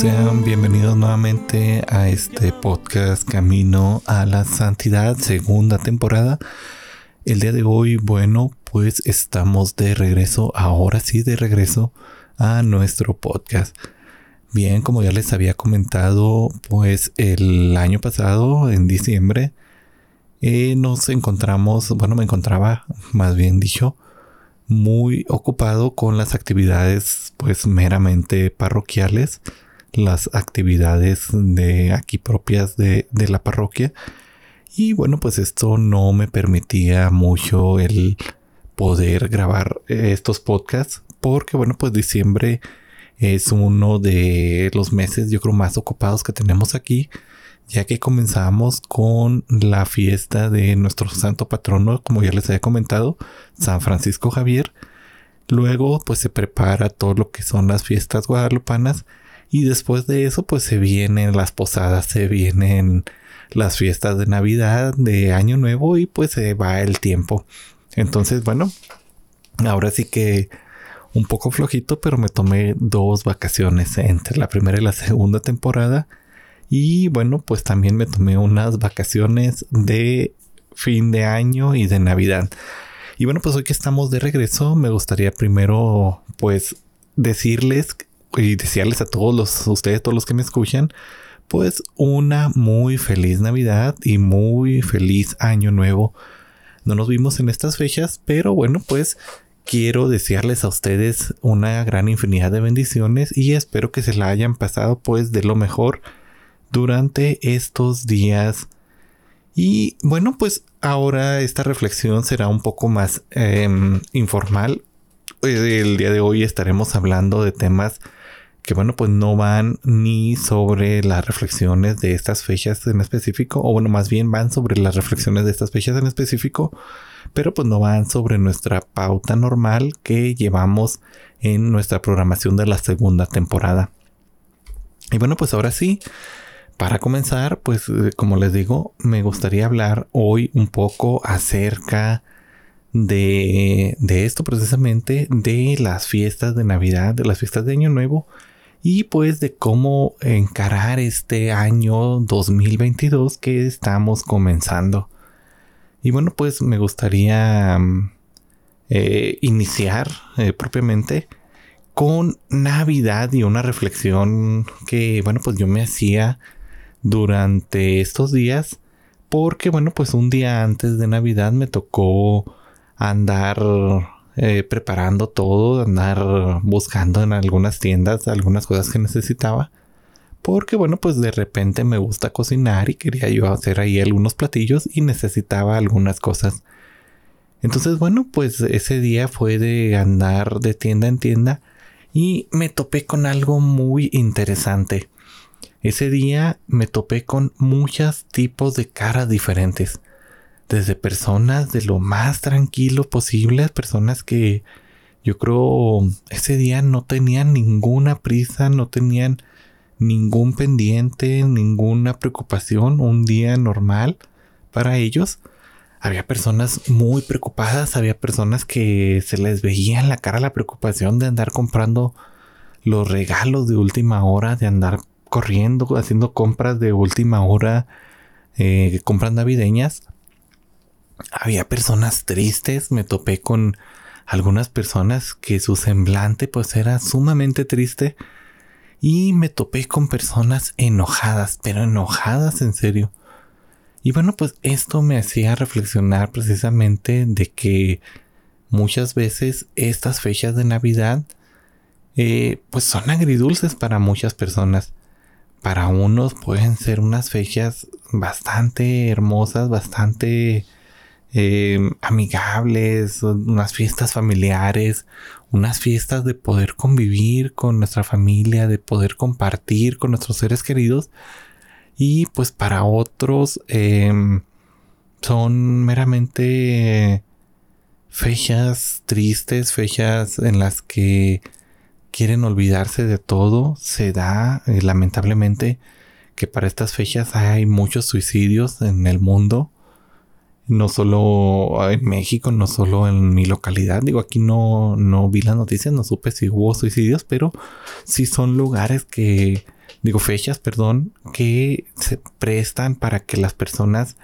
Sean bienvenidos nuevamente a este podcast Camino a la Santidad, segunda temporada. El día de hoy, bueno, pues estamos de regreso, ahora sí de regreso a nuestro podcast. Bien, como ya les había comentado, pues el año pasado, en diciembre, eh, nos encontramos, bueno, me encontraba, más bien dicho, muy ocupado con las actividades, pues meramente parroquiales, las actividades de aquí propias de, de la parroquia. Y bueno, pues esto no me permitía mucho el poder grabar estos podcasts, porque bueno, pues diciembre es uno de los meses yo creo más ocupados que tenemos aquí, ya que comenzamos con la fiesta de nuestro santo patrono, como ya les había comentado, San Francisco Javier. Luego pues se prepara todo lo que son las fiestas guadalupanas y después de eso pues se vienen las posadas, se vienen las fiestas de Navidad, de Año Nuevo y pues se va el tiempo. Entonces bueno, ahora sí que un poco flojito, pero me tomé dos vacaciones entre la primera y la segunda temporada. Y bueno, pues también me tomé unas vacaciones de fin de año y de Navidad. Y bueno, pues hoy que estamos de regreso, me gustaría primero pues decirles y desearles a todos los, ustedes, todos los que me escuchan, pues una muy feliz Navidad y muy feliz año nuevo. No nos vimos en estas fechas, pero bueno, pues quiero desearles a ustedes una gran infinidad de bendiciones y espero que se la hayan pasado pues de lo mejor durante estos días. Y bueno, pues ahora esta reflexión será un poco más em, informal. El día de hoy estaremos hablando de temas que bueno, pues no van ni sobre las reflexiones de estas fechas en específico, o bueno, más bien van sobre las reflexiones de estas fechas en específico, pero pues no van sobre nuestra pauta normal que llevamos en nuestra programación de la segunda temporada. Y bueno, pues ahora sí, para comenzar, pues eh, como les digo, me gustaría hablar hoy un poco acerca de, de esto precisamente, de las fiestas de Navidad, de las fiestas de Año Nuevo y pues de cómo encarar este año 2022 que estamos comenzando. Y bueno, pues me gustaría mm, eh, iniciar eh, propiamente con Navidad y una reflexión que, bueno, pues yo me hacía durante estos días. Porque, bueno, pues un día antes de Navidad me tocó andar eh, preparando todo, andar buscando en algunas tiendas algunas cosas que necesitaba. Porque bueno, pues de repente me gusta cocinar y quería yo hacer ahí algunos platillos y necesitaba algunas cosas. Entonces bueno, pues ese día fue de andar de tienda en tienda y me topé con algo muy interesante. Ese día me topé con muchos tipos de caras diferentes. Desde personas de lo más tranquilo posible, personas que yo creo ese día no tenían ninguna prisa, no tenían ningún pendiente, ninguna preocupación, un día normal para ellos. Había personas muy preocupadas, había personas que se les veía en la cara la preocupación de andar comprando los regalos de última hora, de andar corriendo, haciendo compras de última hora, eh, compras navideñas. Había personas tristes, me topé con algunas personas que su semblante pues era sumamente triste y me topé con personas enojadas, pero enojadas en serio. Y bueno, pues esto me hacía reflexionar precisamente de que muchas veces estas fechas de Navidad eh, pues son agridulces para muchas personas. Para unos pueden ser unas fechas bastante hermosas, bastante eh, amigables, unas fiestas familiares, unas fiestas de poder convivir con nuestra familia, de poder compartir con nuestros seres queridos. Y pues para otros em, son meramente fechas tristes, fechas en las que quieren olvidarse de todo. Se da, eh, lamentablemente, que para estas fechas hay muchos suicidios en el mundo. No solo en México, no solo en mi localidad. Digo, aquí no, no vi las noticias, no supe si hubo suicidios, pero sí son lugares que, digo, fechas, perdón, que se prestan para que las personas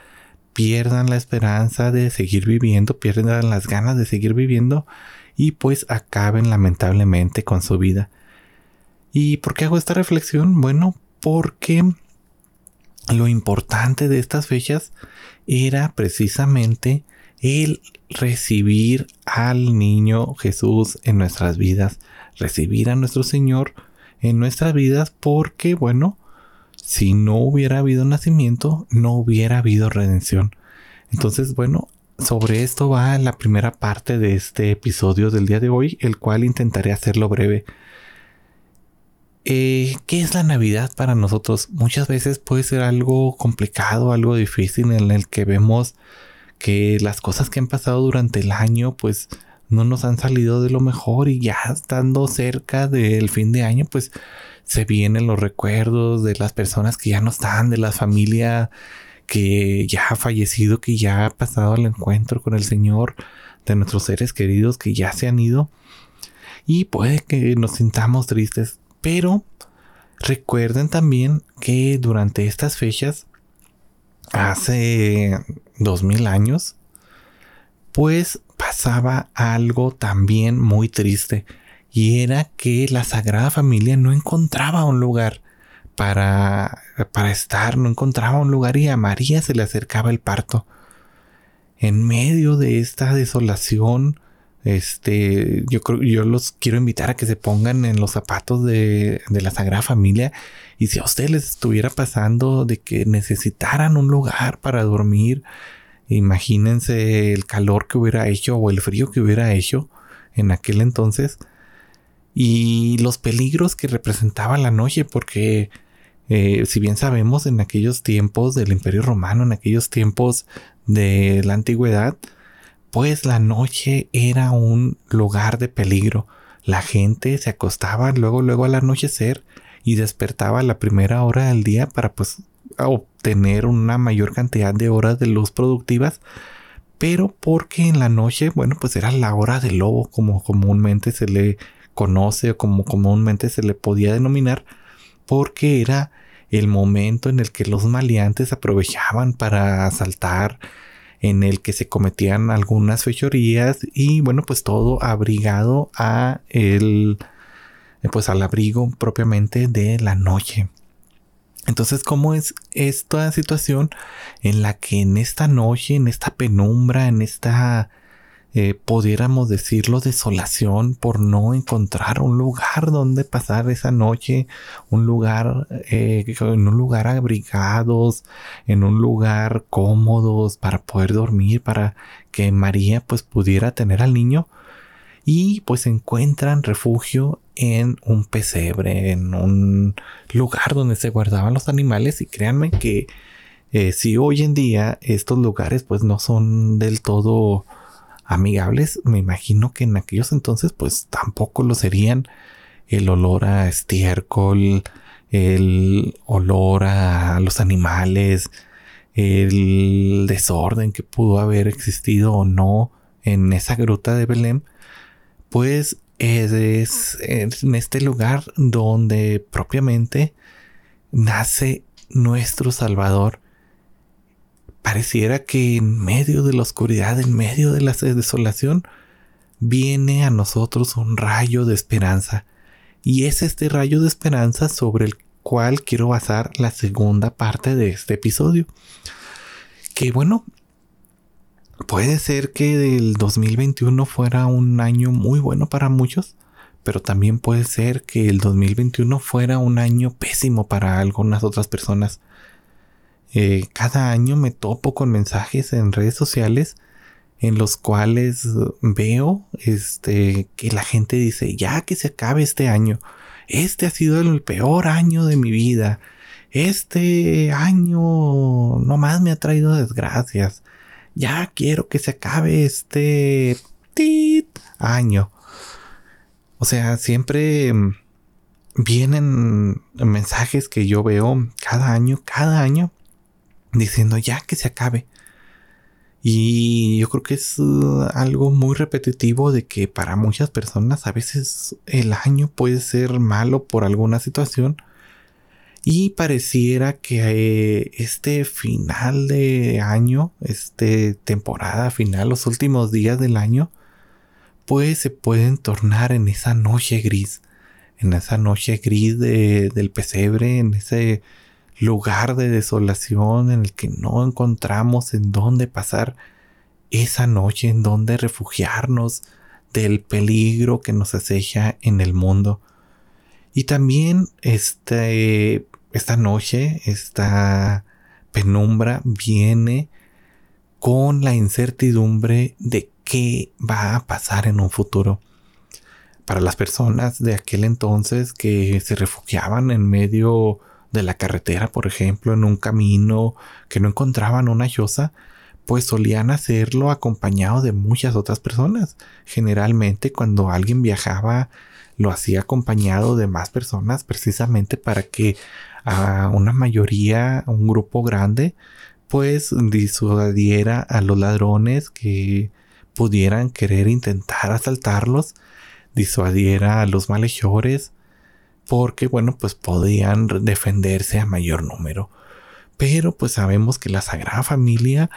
pierdan la esperanza de seguir viviendo, pierdan las ganas de seguir viviendo y pues acaben lamentablemente con su vida. ¿Y por qué hago esta reflexión? Bueno, porque lo importante de estas fechas era precisamente el recibir al niño Jesús en nuestras vidas, recibir a nuestro Señor en nuestras vidas porque, bueno, si no hubiera habido nacimiento, no hubiera habido redención. Entonces, bueno, sobre esto va la primera parte de este episodio del día de hoy, el cual intentaré hacerlo breve. Eh, ¿Qué es la Navidad para nosotros? Muchas veces puede ser algo complicado, algo difícil en el que vemos que las cosas que han pasado durante el año pues no nos han salido de lo mejor y ya estando cerca del fin de año pues se vienen los recuerdos de las personas que ya no están, de la familia que ya ha fallecido, que ya ha pasado al encuentro con el Señor, de nuestros seres queridos que ya se han ido. Y puede que nos sintamos tristes, pero recuerden también que durante estas fechas, hace dos mil años, pues pasaba algo también muy triste y era que la Sagrada Familia no encontraba un lugar para, para estar, no encontraba un lugar y a María se le acercaba el parto. En medio de esta desolación, este, yo creo, yo los quiero invitar a que se pongan en los zapatos de, de la Sagrada Familia. Y si a ustedes les estuviera pasando de que necesitaran un lugar para dormir, imagínense el calor que hubiera hecho o el frío que hubiera hecho en aquel entonces y los peligros que representaba la noche porque eh, si bien sabemos en aquellos tiempos del Imperio Romano, en aquellos tiempos de la antigüedad, pues la noche era un lugar de peligro. La gente se acostaba luego, luego al anochecer y despertaba a la primera hora del día para pues obtener una mayor cantidad de horas de luz productivas. Pero porque en la noche, bueno, pues era la hora del lobo, como comúnmente se le conoce o como comúnmente se le podía denominar, porque era el momento en el que los maleantes aprovechaban para asaltar, en el que se cometían algunas fechorías y bueno, pues todo abrigado a el pues al abrigo propiamente de la noche. Entonces, ¿cómo es esta situación en la que en esta noche, en esta penumbra, en esta eh, pudiéramos decirlo, desolación por no encontrar un lugar donde pasar esa noche, un lugar, eh, en un lugar abrigados, en un lugar cómodos para poder dormir, para que María pues pudiera tener al niño. Y pues encuentran refugio en un pesebre, en un lugar donde se guardaban los animales. Y créanme que eh, si hoy en día estos lugares pues no son del todo amigables, me imagino que en aquellos entonces pues tampoco lo serían. El olor a estiércol, el olor a los animales, el desorden que pudo haber existido o no en esa gruta de Belén, pues es en este lugar donde propiamente nace nuestro Salvador pareciera que en medio de la oscuridad, en medio de la desolación, viene a nosotros un rayo de esperanza. Y es este rayo de esperanza sobre el cual quiero basar la segunda parte de este episodio. Que bueno, puede ser que el 2021 fuera un año muy bueno para muchos, pero también puede ser que el 2021 fuera un año pésimo para algunas otras personas. Eh, cada año me topo con mensajes en redes sociales en los cuales veo este que la gente dice ya que se acabe este año este ha sido el peor año de mi vida este año no más me ha traído desgracias ya quiero que se acabe este año o sea siempre vienen mensajes que yo veo cada año, cada año, diciendo ya que se acabe. Y yo creo que es uh, algo muy repetitivo de que para muchas personas a veces el año puede ser malo por alguna situación. Y pareciera que eh, este final de año, este temporada final, los últimos días del año, pues se pueden tornar en esa noche gris. En esa noche gris del pesebre, en ese lugar de desolación en el que no encontramos en dónde pasar esa noche, en dónde refugiarnos del peligro que nos acecha en el mundo. Y también este, esta noche, esta penumbra viene con la incertidumbre de qué va a pasar en un futuro. Para las personas de aquel entonces que se refugiaban en medio de la carretera, por ejemplo, en un camino que no encontraban una choza, pues solían hacerlo acompañado de muchas otras personas. Generalmente cuando alguien viajaba lo hacía acompañado de más personas precisamente para que a una mayoría, un grupo grande, pues disuadiera a los ladrones que pudieran querer intentar asaltarlos, disuadiera a los malhechores porque bueno, pues podían defenderse a mayor número. Pero pues sabemos que la Sagrada Familia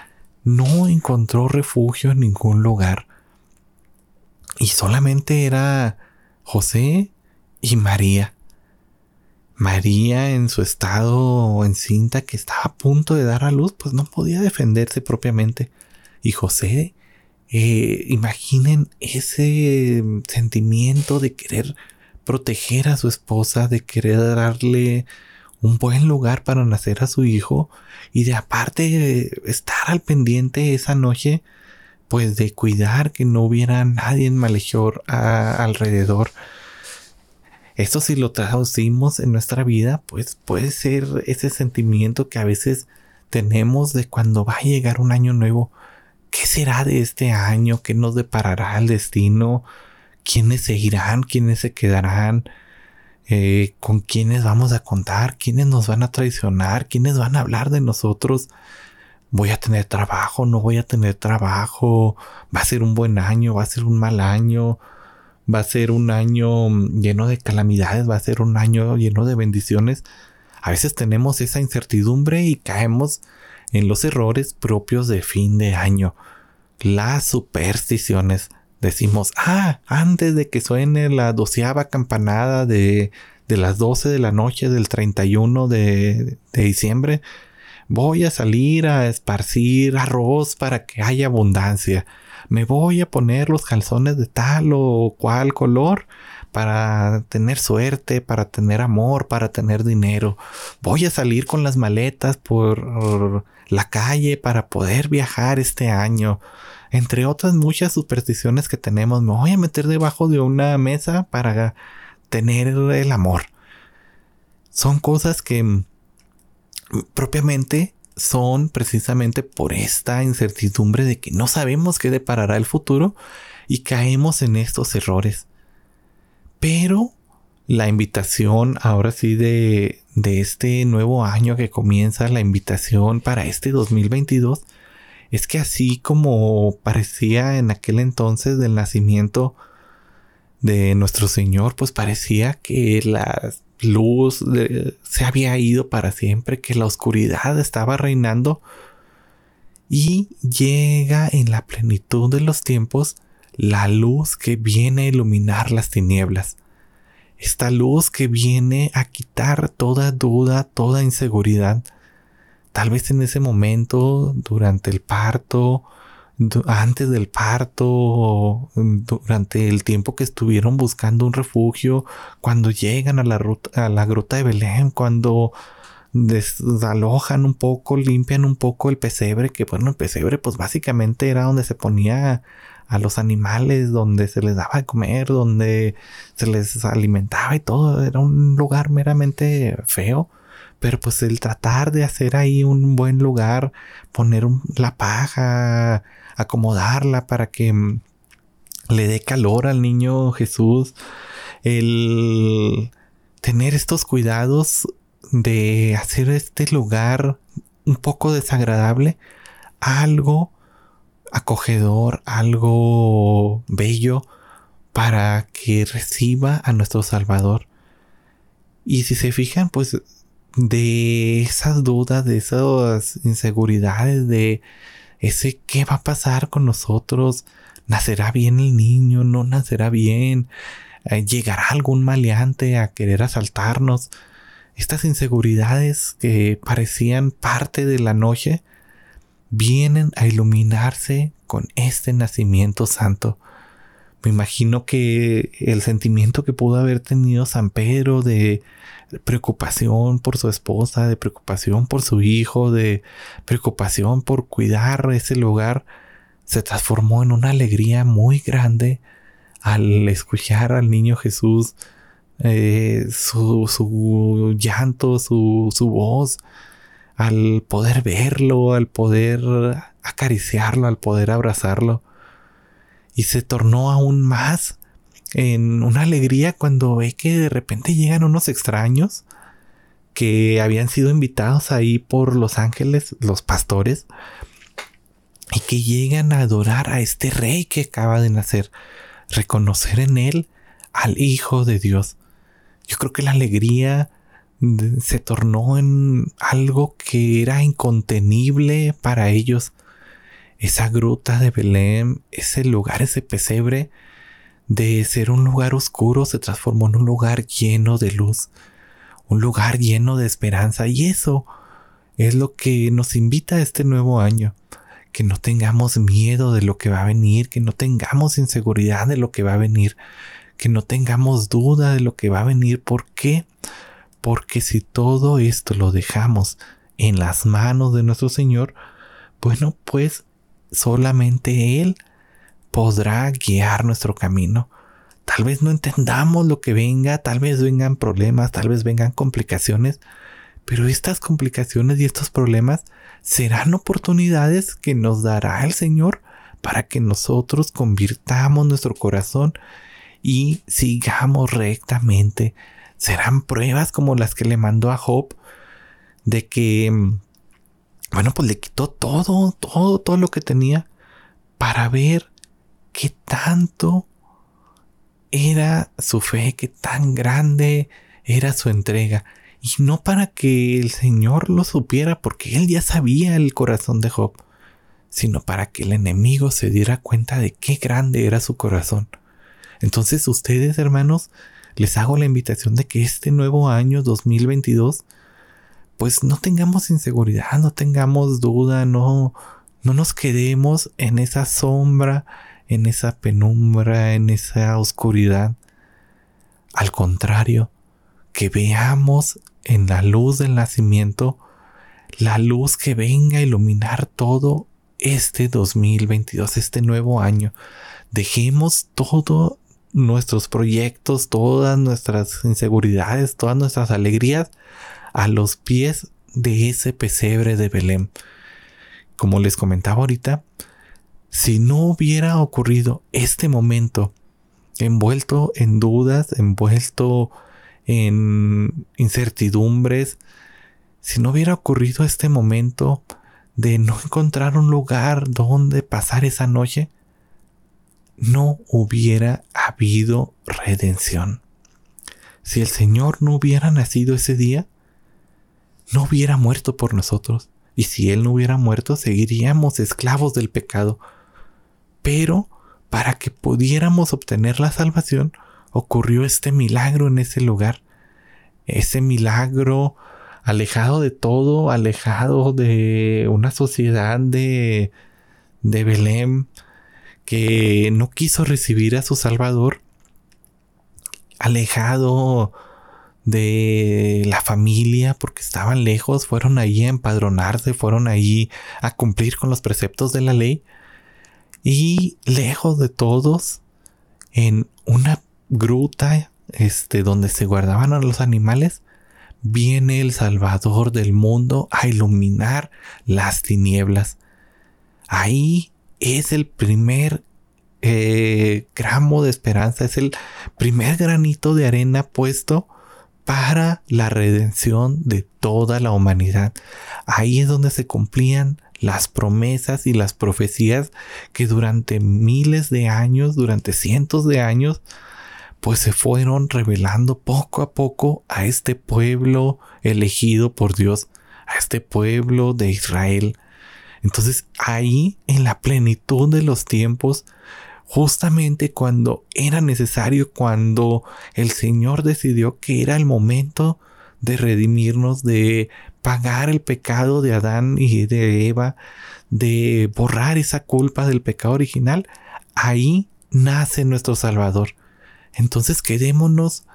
no encontró refugio en ningún lugar. Y solamente era José y María. María en su estado encinta que estaba a punto de dar a luz, pues no podía defenderse propiamente. Y José, eh, imaginen ese sentimiento de querer proteger a su esposa, de querer darle un buen lugar para nacer a su hijo y de aparte estar al pendiente esa noche, pues de cuidar que no hubiera nadie en malhechor alrededor. Esto si lo traducimos en nuestra vida, pues puede ser ese sentimiento que a veces tenemos de cuando va a llegar un año nuevo. ¿Qué será de este año? ¿Qué nos deparará el destino? Quiénes se irán, quiénes se quedarán, eh, con quiénes vamos a contar, quiénes nos van a traicionar, quiénes van a hablar de nosotros. Voy a tener trabajo, no voy a tener trabajo, va a ser un buen año, va a ser un mal año, va a ser un año lleno de calamidades, va a ser un año lleno de bendiciones. A veces tenemos esa incertidumbre y caemos en los errores propios de fin de año, las supersticiones decimos, ah, antes de que suene la doceava campanada de, de las 12 de la noche del 31 de, de diciembre, voy a salir a esparcir arroz para que haya abundancia. Me voy a poner los calzones de tal o cual color para tener suerte, para tener amor, para tener dinero. Voy a salir con las maletas por la calle para poder viajar este año entre otras muchas supersticiones que tenemos, me voy a meter debajo de una mesa para tener el amor. Son cosas que mm, propiamente son precisamente por esta incertidumbre de que no sabemos qué deparará el futuro y caemos en estos errores. Pero la invitación ahora sí de, de este nuevo año que comienza, la invitación para este 2022, es que así como parecía en aquel entonces del nacimiento de nuestro Señor, pues parecía que la luz se había ido para siempre, que la oscuridad estaba reinando y llega en la plenitud de los tiempos la luz que viene a iluminar las tinieblas. Esta luz que viene a quitar toda duda, toda inseguridad, tal vez en ese momento, durante el parto, antes del parto, durante el tiempo que estuvieron buscando un refugio, cuando llegan a la, ruta, a la gruta de Belén, cuando desalojan un poco, limpian un poco el pesebre, que bueno, el pesebre pues básicamente era donde se ponía a los animales, donde se les daba de comer, donde se les alimentaba y todo, era un lugar meramente feo pero pues el tratar de hacer ahí un buen lugar, poner la paja, acomodarla para que mm, le dé calor al niño Jesús, el tener estos cuidados de hacer este lugar un poco desagradable algo acogedor, algo bello para que reciba a nuestro Salvador. Y si se fijan, pues de esas dudas, de esas inseguridades, de ese qué va a pasar con nosotros, nacerá bien el niño, no nacerá bien, eh, llegará algún maleante a querer asaltarnos. Estas inseguridades que parecían parte de la noche vienen a iluminarse con este nacimiento santo. Me imagino que el sentimiento que pudo haber tenido San Pedro de preocupación por su esposa, de preocupación por su hijo, de preocupación por cuidar ese lugar, se transformó en una alegría muy grande al escuchar al niño Jesús, eh, su, su, llanto, su, su voz, al poder verlo, al poder acariciarlo, al poder abrazarlo. Y se tornó aún más en una alegría cuando ve que de repente llegan unos extraños que habían sido invitados ahí por los ángeles, los pastores, y que llegan a adorar a este rey que acaba de nacer, reconocer en él al Hijo de Dios. Yo creo que la alegría se tornó en algo que era incontenible para ellos. Esa gruta de Belén, ese lugar, ese pesebre, de ser un lugar oscuro se transformó en un lugar lleno de luz, un lugar lleno de esperanza y eso es lo que nos invita a este nuevo año, que no tengamos miedo de lo que va a venir, que no tengamos inseguridad de lo que va a venir, que no tengamos duda de lo que va a venir. ¿Por qué? Porque si todo esto lo dejamos en las manos de nuestro Señor, bueno, pues solamente Él podrá guiar nuestro camino. Tal vez no entendamos lo que venga, tal vez vengan problemas, tal vez vengan complicaciones, pero estas complicaciones y estos problemas serán oportunidades que nos dará el Señor para que nosotros convirtamos nuestro corazón y sigamos rectamente serán pruebas como las que le mandó a Job de que, mm, bueno, pues le quitó todo, todo, todo lo que tenía para ver qué tanto era su fe, qué tan grande era su entrega. Y no para que el Señor lo supiera, porque él ya sabía el corazón de Job, sino para que el enemigo se diera cuenta de qué grande era su corazón. Entonces ustedes, hermanos, les hago la invitación de que este nuevo año 2022 pues no tengamos inseguridad, no tengamos duda, no, no nos quedemos en esa sombra, en esa penumbra, en esa oscuridad. Al contrario, que veamos en la luz del nacimiento la luz que venga a iluminar todo este 2022, este nuevo año. Dejemos todo nuestros proyectos, todas nuestras inseguridades, todas nuestras alegrías a los pies de ese pesebre de Belén. Como les comentaba ahorita, si no hubiera ocurrido este momento envuelto en dudas, envuelto en incertidumbres, si no hubiera ocurrido este momento de no encontrar un lugar donde pasar esa noche, no hubiera habido redención. Si el Señor no hubiera nacido ese día, no hubiera muerto por nosotros. Y si Él no hubiera muerto, seguiríamos esclavos del pecado. Pero para que pudiéramos obtener la salvación, ocurrió este milagro en ese lugar. Ese milagro alejado de todo, alejado de una sociedad de, de Belén, que no quiso recibir a su Salvador, alejado de la familia porque estaban lejos, fueron ahí a empadronarse, fueron ahí a cumplir con los preceptos de la ley. Y lejos de todos en una gruta este donde se guardaban a los animales viene el salvador del mundo a iluminar las tinieblas. Ahí es el primer eh, gramo de esperanza, es el primer granito de arena puesto para la redención de toda la humanidad. Ahí es donde se cumplían las promesas y las profecías que durante miles de años, durante cientos de años, pues se fueron revelando poco a poco a este pueblo elegido por Dios, a este pueblo de Israel. Entonces ahí, en la plenitud de los tiempos, justamente cuando era necesario, cuando el Señor decidió que era el momento de redimirnos, de pagar el pecado de Adán y de Eva, de borrar esa culpa del pecado original, ahí nace nuestro Salvador. Entonces quedémonos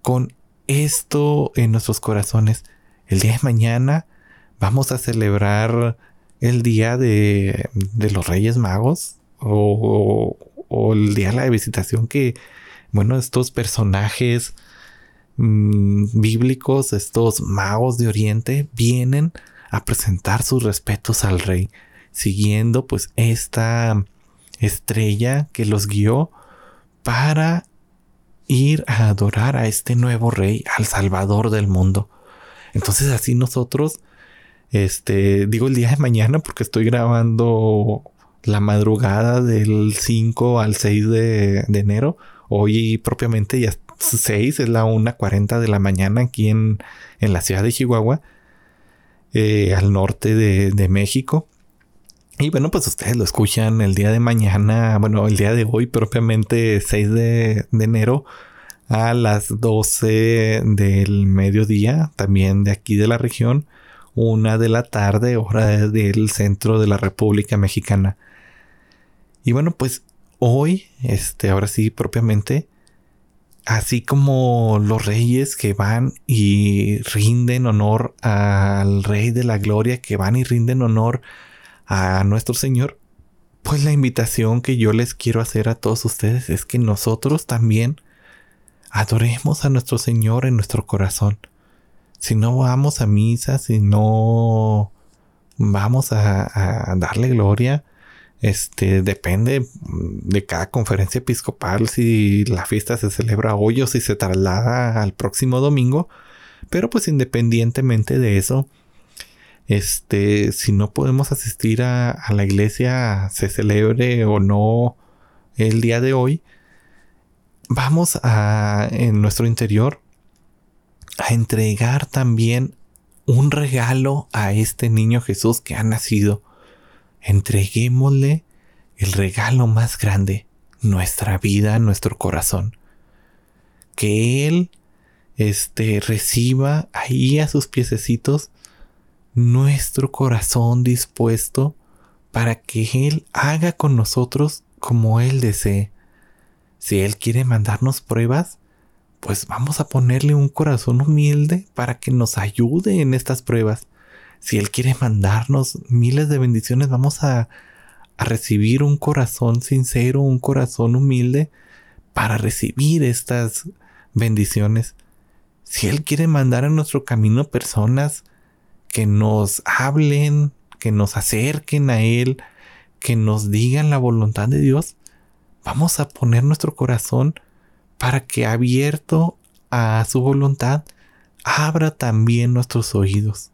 con esto en nuestros corazones. El día de mañana vamos a celebrar el día de, los Reyes Magos o, el día de la visitación que, bueno, estos personajes mm, bíblicos, estos magos de Oriente, vienen a presentar sus respetos al rey, siguiendo pues esta estrella que los guió para ir a adorar a este nuevo rey, al Salvador del mundo. Entonces así nosotros, este, digo el día de mañana porque estoy grabando la madrugada del 5 al 6 de, enero. Hoy propiamente ya 6, es la 1.40 de la mañana aquí en, en la ciudad de Chihuahua, eh, al norte de, de México. Y bueno, pues ustedes lo escuchan el día de mañana, bueno, el día de hoy, propiamente 6 de, enero, a las 12 del mediodía, también de aquí de la región, una de la tarde, hora del centro de la República Mexicana. Y bueno, pues hoy, este, ahora sí, propiamente, así como los reyes que van y rinden honor al Rey de la Gloria, que van y rinden honor a nuestro Señor, pues la invitación que yo les quiero hacer a todos ustedes es que nosotros también adoremos a nuestro Señor en nuestro corazón. Si no vamos a misa, si no vamos a, darle gloria, este depende de cada conferencia episcopal si la fiesta se celebra hoy o si se traslada al próximo domingo. Pero pues independientemente de eso, este, si no podemos asistir a, la iglesia, se celebre o no el día de hoy, vamos a, en nuestro interior, a entregar también un regalo a este niño Jesús que ha nacido. Entreguémosle el regalo más grande, nuestra vida, nuestro corazón. Que Él este, reciba ahí a sus piececitos nuestro corazón dispuesto para que Él haga con nosotros como Él desee. Si Él quiere mandarnos pruebas, pues vamos a ponerle un corazón humilde para que nos ayude en estas pruebas. Si Él quiere mandarnos miles de bendiciones, vamos a, a recibir un corazón sincero, un corazón humilde para recibir estas bendiciones. Si Él quiere mandar a nuestro camino personas que nos hablen, que nos acerquen a Él, que nos digan la voluntad de Dios, vamos a poner nuestro corazón para que abierto a su voluntad, abra también nuestros oídos.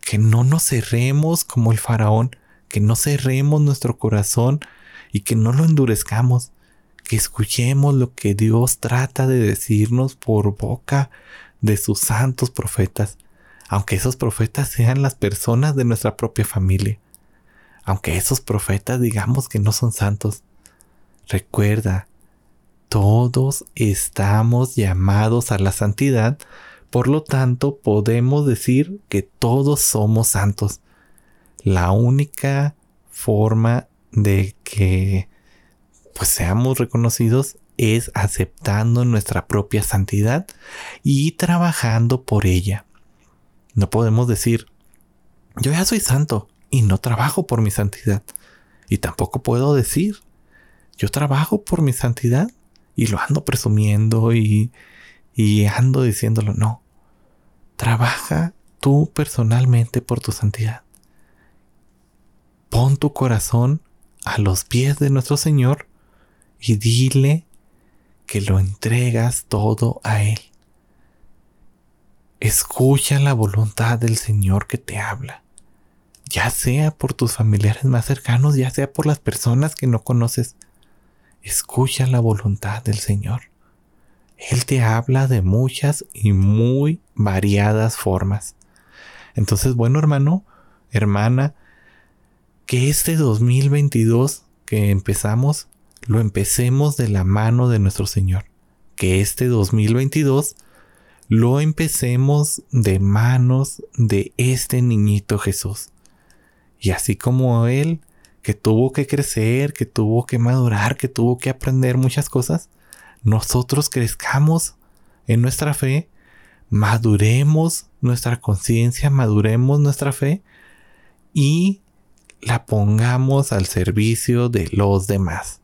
Que no nos cerremos como el faraón, que no cerremos nuestro corazón y que no lo endurezcamos, que escuchemos lo que Dios trata de decirnos por boca de sus santos profetas aunque esos profetas sean las personas de nuestra propia familia, aunque esos profetas digamos que no son santos, recuerda, todos estamos llamados a la santidad, por lo tanto podemos decir que todos somos santos. La única forma de que pues seamos reconocidos es aceptando nuestra propia santidad y trabajando por ella. No podemos decir, yo ya soy santo y no trabajo por mi santidad. Y tampoco puedo decir, yo trabajo por mi santidad y lo ando presumiendo y, y ando diciéndolo. No, trabaja tú personalmente por tu santidad. Pon tu corazón a los pies de nuestro Señor y dile que lo entregas todo a Él Escucha la voluntad del Señor que te habla. Ya sea por tus familiares más cercanos, ya sea por las personas que no conoces. Escucha la voluntad del Señor. Él te habla de muchas y muy variadas formas. Entonces, bueno, hermano, hermana, que este 2022 que empezamos, lo empecemos de la mano de nuestro Señor. Que este 2022 lo empecemos de manos de este niñito Jesús. Y así como Él, que tuvo que crecer, que tuvo que madurar, que tuvo que aprender muchas cosas, nosotros crezcamos en nuestra fe, maduremos nuestra conciencia, maduremos nuestra fe y la pongamos al servicio de los demás.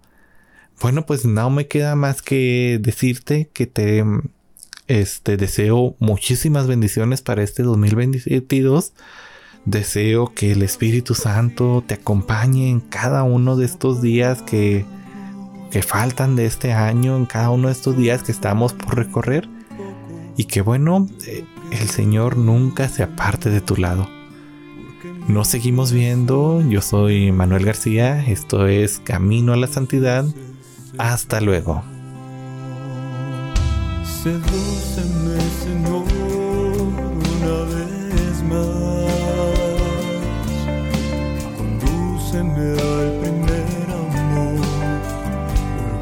Bueno, pues no me queda más que decirte que te este, deseo muchísimas bendiciones para este 2022. Deseo que el Espíritu Santo te acompañe en cada uno de estos días que, que faltan de este año, en cada uno de estos días que estamos por recorrer. Y que bueno, eh, el Señor nunca se aparte de tu lado. Nos seguimos viendo. Yo soy Manuel García. Esto es Camino a la Santidad. Hasta luego.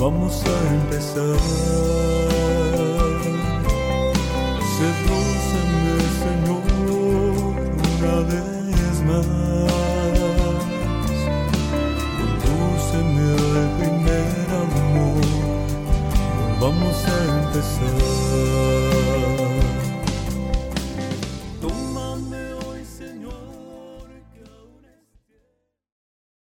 Volvamos a empezar. Sedúceme, Señor, una vez más. Condúceme al primer amor. Vamos a empezar.